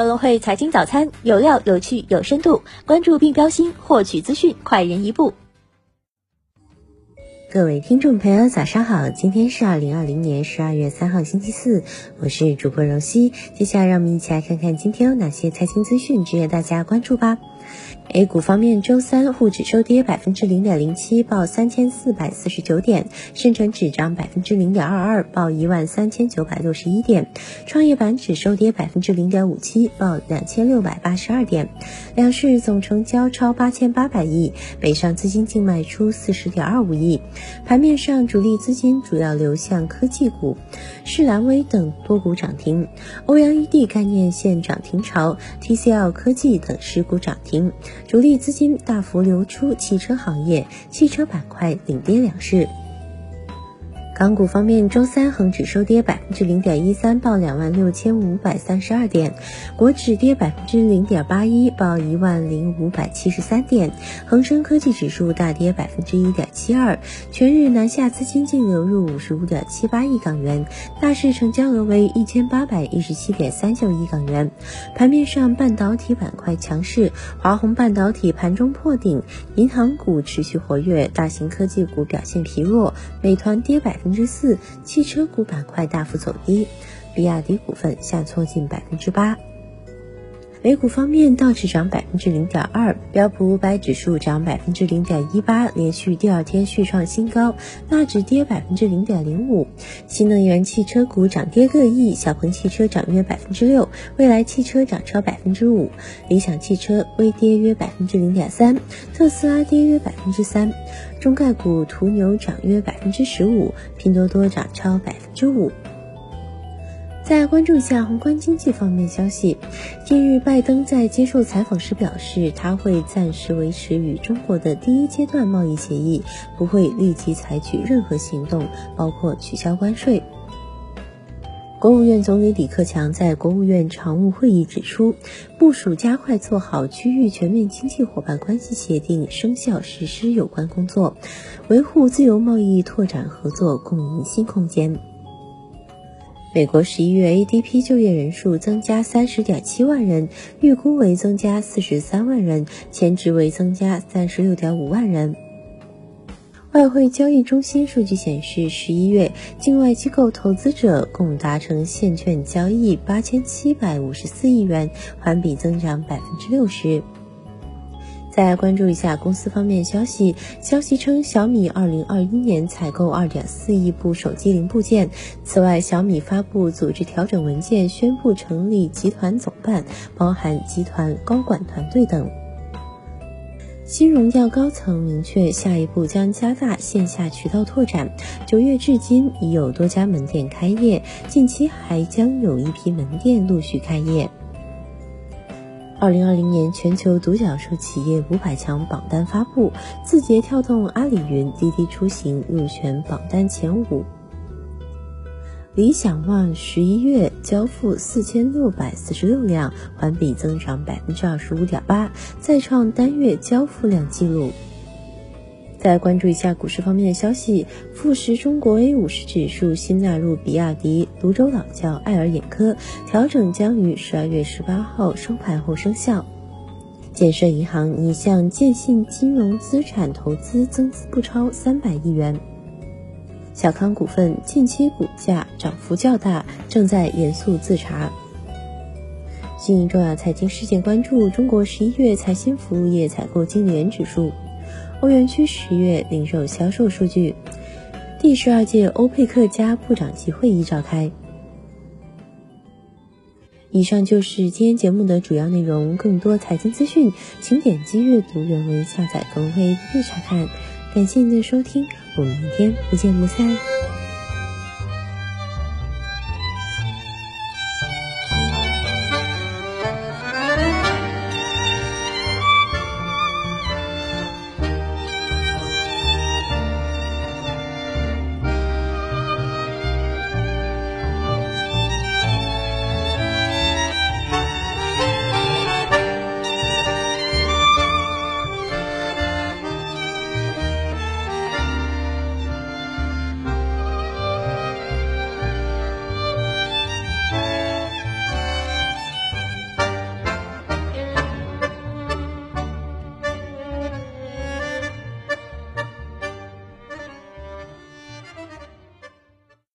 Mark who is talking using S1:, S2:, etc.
S1: 格隆汇财经早餐有料、有趣、有深度，关注并标新，获取资讯快人一步。
S2: 各位听众朋友，早上好！今天是二零二零年十二月三号，星期四，我是主播荣熙。接下来让我们一起来看看今天有哪些财经资讯值得大家关注吧。A 股方面，周三沪指收跌百分之零点零七，报三千四百四十九点；深成指涨百分之零点二二，报一万三千九百六十一点；创业板指收跌百分之零点五七，报两千六百八十二点。两市总成交超八千八百亿，北上资金净卖出四十点二五亿。盘面上，主力资金主要流向科技股，世兰威等多股涨停，欧阳 ED 概念线涨停潮，TCL 科技等十股涨停。主力资金大幅流出汽车行业，汽车板块领跌两市。港股方面，周三恒指收跌百分之零点一三，报两万六千五百三十二点；国指跌百分之零点八一，报一万零五百七十三点；恒生科技指数大跌百分之一点七二。全日南下资金净流入五十五点七八亿港元，大市成交额为一千八百一十七点三九亿港元。盘面上，半导体板块强势，华虹半导体盘中破顶，银行股持续活跃，大型科技股表现疲弱，美团跌百分。之四，汽车股板块大幅走低，比亚迪股份下挫近百分之八。美股方面，道指涨百分之零点二，标普五百指数涨百分之零点一八，连续第二天续创新高。纳指跌百分之零点零五。新能源汽车股涨跌各异，小鹏汽车涨约百分之六，蔚来汽车涨超百分之五，理想汽车微跌约百分之零点三，特斯拉跌约百分之三。中概股途牛涨约百分之十五，拼多多涨超百分之五。再关注一下宏观经济方面消息。近日，拜登在接受采访时表示，他会暂时维持与中国的第一阶段贸易协议，不会立即采取任何行动，包括取消关税。国务院总理李克强在国务院常务会议指出，部署加快做好区域全面经济伙伴关系协定生效实施有关工作，维护自由贸易拓展合作共赢新空间。美国十一月 ADP 就业人数增加三十点七万人，预估为增加四十三万人，前值为增加三十六点五万人。外汇交易中心数据显示，十一月境外机构投资者共达成现券交易八千七百五十四亿元，环比增长百分之六十。再关注一下公司方面消息，消息称小米二零二一年采购二点四亿部手机零部件。此外，小米发布组织调整文件，宣布成立集团总办，包含集团高管团队等。新荣耀高层明确，下一步将加大线下渠道拓展。九月至今已有多家门店开业，近期还将有一批门店陆续开业。二零二零年全球独角兽企业五百强榜单发布，字节跳动、阿里云、滴滴出行入选榜单前五。理想 ONE 十一月交付四千六百四十六辆，环比增长百分之二十五点八，再创单月交付量纪录。再关注一下股市方面的消息，富时中国 A 五十指数新纳入比亚迪、泸州老窖、爱尔眼科，调整将于十二月十八号收盘后生效。建设银行拟向建信金融资产投资增资不超三百亿元。小康股份近期股价涨幅较大，正在严肃自查。新重要财经事件关注：中国十一月财新服务业采购经理人指数。欧元区十月零售销售数据，第十二届欧佩克加部长级会议召开。以上就是今天节目的主要内容，更多财经资讯，请点击阅读原文下载更会 APP 查看。感谢您的收听，我们明天不见不散。